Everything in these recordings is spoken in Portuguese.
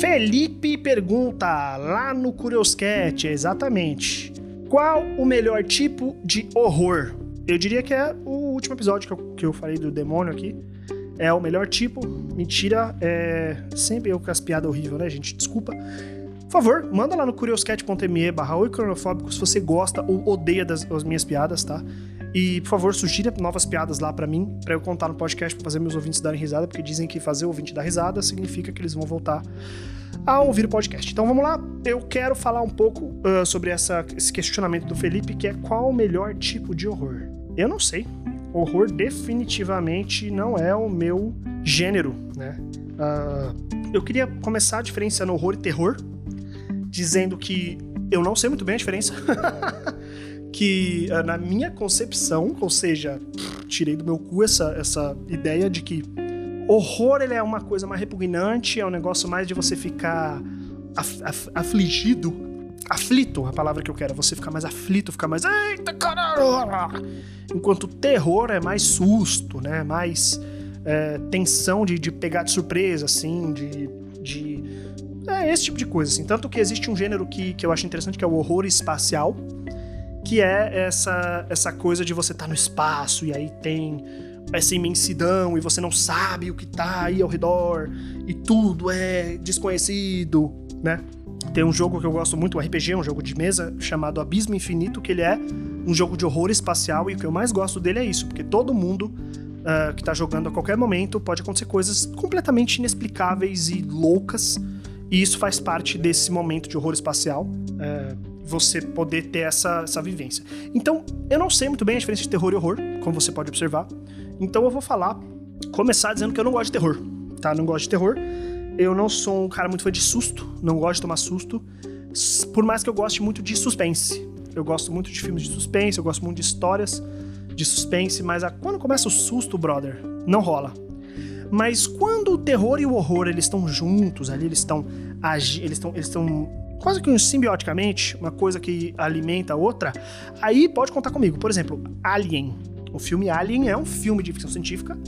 Felipe pergunta lá no Curioscat, exatamente. Qual o melhor tipo de horror? Eu diria que é o último episódio que eu, que eu falei do demônio aqui. É o melhor tipo. Mentira, é. Sempre eu com as piadas horríveis, né, gente? Desculpa. Por favor, manda lá no curioscat.me barra se você gosta ou odeia das, das minhas piadas, tá? E, por favor, sugira novas piadas lá para mim, para eu contar no podcast pra fazer meus ouvintes darem risada, porque dizem que fazer o ouvinte dar risada significa que eles vão voltar a ouvir o podcast. Então vamos lá, eu quero falar um pouco uh, sobre essa, esse questionamento do Felipe, que é qual o melhor tipo de horror? Eu não sei. Horror definitivamente não é o meu gênero, né? Uh, eu queria começar diferenciando horror e terror, dizendo que eu não sei muito bem a diferença. que uh, na minha concepção, ou seja, tirei do meu cu essa, essa ideia de que horror ele é uma coisa mais repugnante, é um negócio mais de você ficar af, af, afligido. Aflito, a palavra que eu quero, você ficar mais aflito, ficar mais. Eita caralho! Enquanto terror é mais susto, né? Mais é, tensão de, de pegar de surpresa, assim, de. de é, esse tipo de coisa, assim. Tanto que existe um gênero que, que eu acho interessante, que é o horror espacial, que é essa, essa coisa de você estar tá no espaço e aí tem essa imensidão e você não sabe o que tá aí ao redor e tudo é desconhecido, né? Tem um jogo que eu gosto muito, um RPG, um jogo de mesa chamado Abismo Infinito, que ele é um jogo de horror espacial e o que eu mais gosto dele é isso, porque todo mundo uh, que tá jogando a qualquer momento pode acontecer coisas completamente inexplicáveis e loucas e isso faz parte desse momento de horror espacial. Uh, você poder ter essa, essa vivência. Então, eu não sei muito bem a diferença de terror e horror, como você pode observar. Então, eu vou falar, começar dizendo que eu não gosto de terror, tá? Não gosto de terror. Eu não sou um cara muito fã de susto, não gosto de tomar susto. Por mais que eu goste muito de suspense. Eu gosto muito de filmes de suspense, eu gosto muito de histórias de suspense, mas a, quando começa o susto, brother, não rola. Mas quando o terror e o horror eles estão juntos, ali eles estão eles estão eles estão quase que simbioticamente, uma coisa que alimenta a outra, aí pode contar comigo. Por exemplo, Alien. O filme Alien é um filme de ficção científica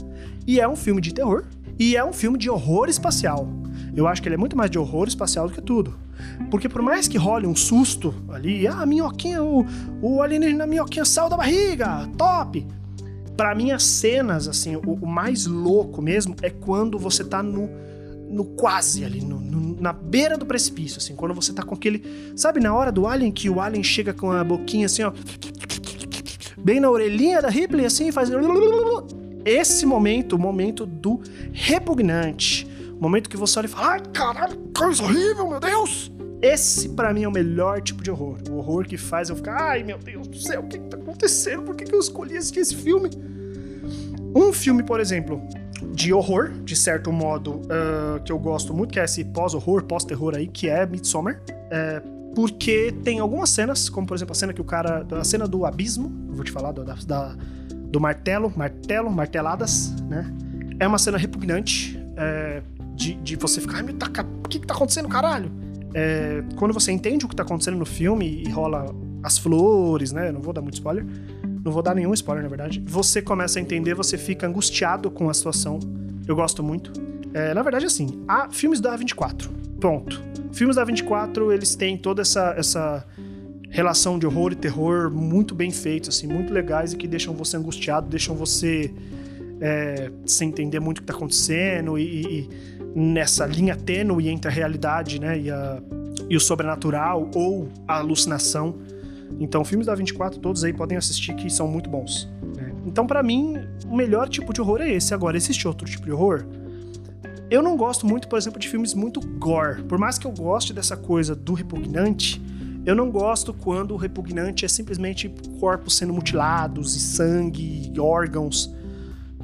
e é um filme de terror e é um filme de horror espacial. Eu acho que ele é muito mais de horror espacial do que tudo. Porque por mais que role um susto ali, ah, minhoquinha, o, o alienígena minhoquinha saiu da barriga, top! Para mim, as cenas, assim, o, o, mais louco mesmo é quando você tá no, no quase ali, no, no na beira do precipício, assim, quando você tá com aquele. Sabe, na hora do Alien, que o Alien chega com a boquinha assim, ó. Bem na orelhinha da Ripley, assim, faz. Esse momento, o momento do repugnante. O momento que você olha e fala: ai, caralho, coisa horrível, meu Deus! Esse, para mim, é o melhor tipo de horror. O horror que faz eu ficar: ai, meu Deus do céu, o que, que tá acontecendo? Por que, que eu escolhi assistir esse filme? Um filme, por exemplo, de horror, de certo modo, uh, que eu gosto muito, que é esse pós-horror, pós-terror aí, que é Midsommar. É, porque tem algumas cenas, como por exemplo a cena que o cara. A cena do abismo, vou te falar, da, da do martelo, martelo, marteladas, né? É uma cena repugnante é, de, de você ficar, ai meu, tá, o que, que tá acontecendo, caralho? É, quando você entende o que tá acontecendo no filme e rola as flores, né? Não vou dar muito spoiler não vou dar nenhum spoiler, na verdade. Você começa a entender, você fica angustiado com a situação. Eu gosto muito. É, na verdade, assim, há filmes da 24. Ponto. Filmes da 24, eles têm toda essa, essa relação de horror e terror muito bem feitos, assim, muito legais e que deixam você angustiado, deixam você é, sem entender muito o que está acontecendo e, e, nessa linha tênue entre a realidade né, e, a, e o sobrenatural ou a alucinação. Então, filmes da 24, todos aí podem assistir que são muito bons. Né? Então, para mim, o melhor tipo de horror é esse. Agora, existe outro tipo de horror? Eu não gosto muito, por exemplo, de filmes muito gore. Por mais que eu goste dessa coisa do repugnante, eu não gosto quando o repugnante é simplesmente corpos sendo mutilados e sangue, e órgãos.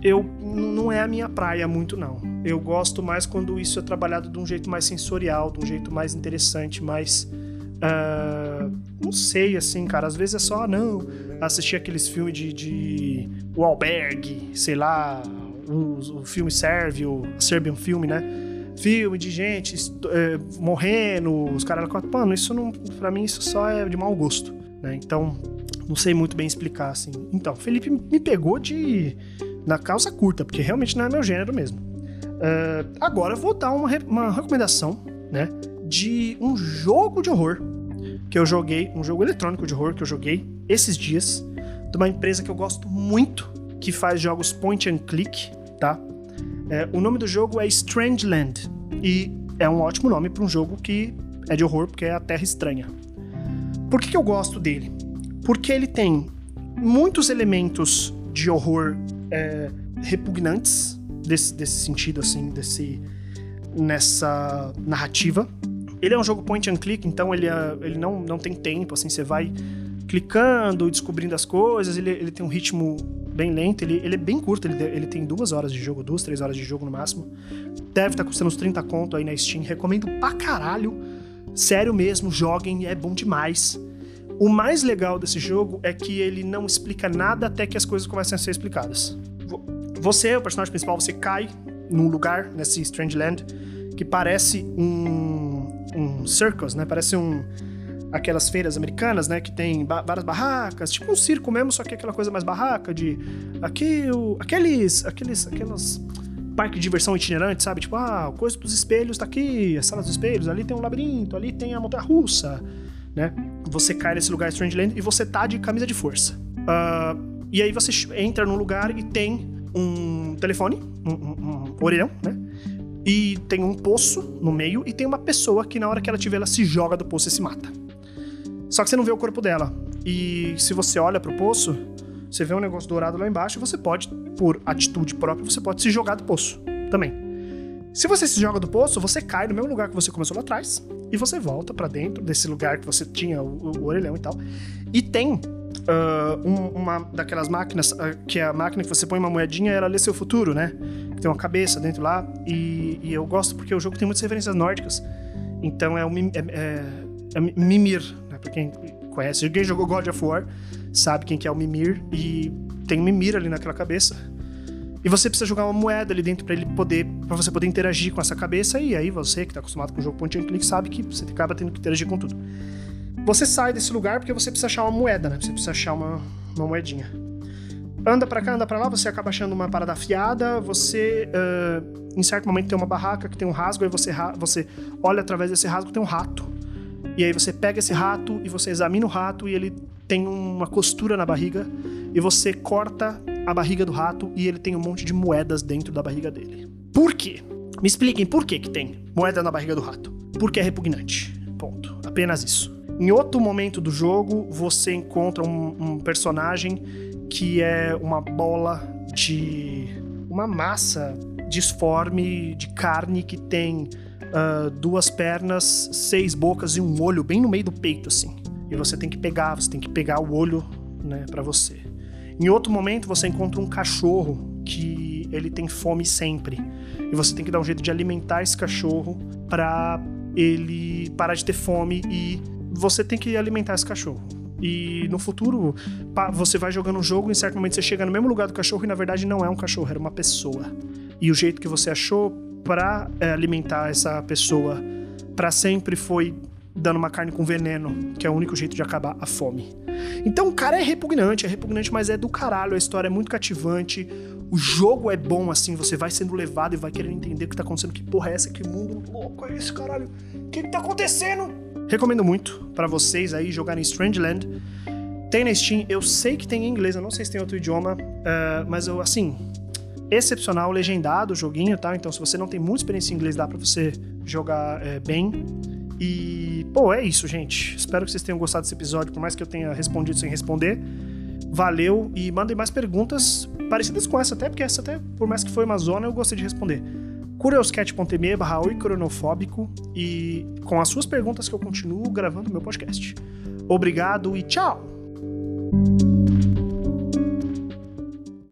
Eu não é a minha praia muito não. Eu gosto mais quando isso é trabalhado de um jeito mais sensorial, de um jeito mais interessante, mais Uh, não sei, assim, cara. Às vezes é só, não, assistir aqueles filmes de, de. O Albergue, sei lá, o, o filme serve, o Serbian filme, né? Filme de gente é, morrendo, os caras. Mano, isso não. Pra mim, isso só é de mau gosto, né? Então, não sei muito bem explicar, assim. Então, Felipe me pegou de. na calça curta, porque realmente não é meu gênero mesmo. Uh, agora eu vou dar uma, uma recomendação né? De um jogo de horror que eu joguei, um jogo eletrônico de horror que eu joguei esses dias, de uma empresa que eu gosto muito, que faz jogos point and click, tá? É, o nome do jogo é Strangeland e é um ótimo nome para um jogo que é de horror, porque é a Terra Estranha. Por que, que eu gosto dele? Porque ele tem muitos elementos de horror é, repugnantes desse, desse sentido, assim, desse nessa narrativa. Ele é um jogo point and click, então ele, é, ele não, não tem tempo, assim, você vai clicando, descobrindo as coisas, ele, ele tem um ritmo bem lento, ele, ele é bem curto, ele, ele tem duas horas de jogo, duas, três horas de jogo no máximo. Deve estar tá custando uns 30 conto aí na Steam, recomendo pra caralho. Sério mesmo, joguem, é bom demais. O mais legal desse jogo é que ele não explica nada até que as coisas comecem a ser explicadas. Você, o personagem principal, você cai num lugar, nesse Strange Land, que parece um, um circus, né? Parece um aquelas feiras americanas, né, que tem ba várias barracas, tipo um circo mesmo, só que aquela coisa mais barraca de aqui, o, aqueles, aqueles, aquelas parque de diversão itinerante, sabe? Tipo, ah, coisa dos espelhos tá aqui, a sala dos espelhos, ali tem um labirinto, ali tem a montanha russa, né? Você cai nesse lugar Strangeland e você tá de camisa de força. Uh, e aí você entra num lugar e tem um telefone, um, um, um orelhão, né? E tem um poço no meio e tem uma pessoa que na hora que ela tiver, ela se joga do poço e se mata. Só que você não vê o corpo dela. E se você olha pro poço, você vê um negócio dourado lá embaixo e você pode, por atitude própria, você pode se jogar do poço também. Se você se joga do poço, você cai no mesmo lugar que você começou lá atrás e você volta para dentro desse lugar que você tinha o, o orelhão e tal. E tem uh, um, uma daquelas máquinas, uh, que é a máquina que você põe uma moedinha e ela lê seu futuro, né? Tem uma cabeça dentro lá. E, e, eu gosto porque o jogo tem muitas referências nórdicas. Então é o é, é, é Mimir, né? Pra quem conhece. Quem jogou God of War sabe quem que é o Mimir. E tem um Mimir ali naquela cabeça. E você precisa jogar uma moeda ali dentro para ele poder, para você poder interagir com essa cabeça. E aí você que tá acostumado com o jogo point and click sabe que você acaba tendo que interagir com tudo. Você sai desse lugar porque você precisa achar uma moeda, né? Você precisa achar uma, uma moedinha. Anda para cá, anda para lá, você acaba achando uma parada afiada. Você, uh, em certo momento, tem uma barraca que tem um rasgo. Aí você, você olha através desse rasgo, tem um rato. E aí você pega esse rato e você examina o rato e ele tem uma costura na barriga. E você corta a barriga do rato e ele tem um monte de moedas dentro da barriga dele. Por quê? Me expliquem por que, que tem moeda na barriga do rato. Porque é repugnante. Ponto. Apenas isso. Em outro momento do jogo, você encontra um, um personagem que é uma bola de. uma massa disforme de carne que tem uh, duas pernas, seis bocas e um olho bem no meio do peito, assim. E você tem que pegar, você tem que pegar o olho, né, para você. Em outro momento, você encontra um cachorro que ele tem fome sempre. E você tem que dar um jeito de alimentar esse cachorro para ele parar de ter fome e você tem que alimentar esse cachorro. E no futuro, você vai jogando um jogo, em certo momento você chega no mesmo lugar do cachorro e na verdade não é um cachorro, era uma pessoa. E o jeito que você achou para é, alimentar essa pessoa para sempre foi dando uma carne com veneno, que é o único jeito de acabar a fome. Então o cara é repugnante, é repugnante, mas é do caralho, a história é muito cativante, o jogo é bom, assim, você vai sendo levado e vai querendo entender o que tá acontecendo, que porra é essa, que mundo louco é esse, caralho, o que, que tá acontecendo? Recomendo muito para vocês aí jogarem Strangeland. Tem na Steam, eu sei que tem em inglês, eu não sei se tem outro idioma, uh, mas eu, assim, excepcional, legendado o joguinho, tá? Então, se você não tem muita experiência em inglês, dá para você jogar é, bem. E, pô, é isso, gente. Espero que vocês tenham gostado desse episódio, por mais que eu tenha respondido sem responder. Valeu e mandem mais perguntas parecidas com essa, até porque essa até, por mais que foi uma zona, eu gostei de responder. curioscat.me barra cronofóbico e com as suas perguntas que eu continuo gravando meu podcast. Obrigado e tchau!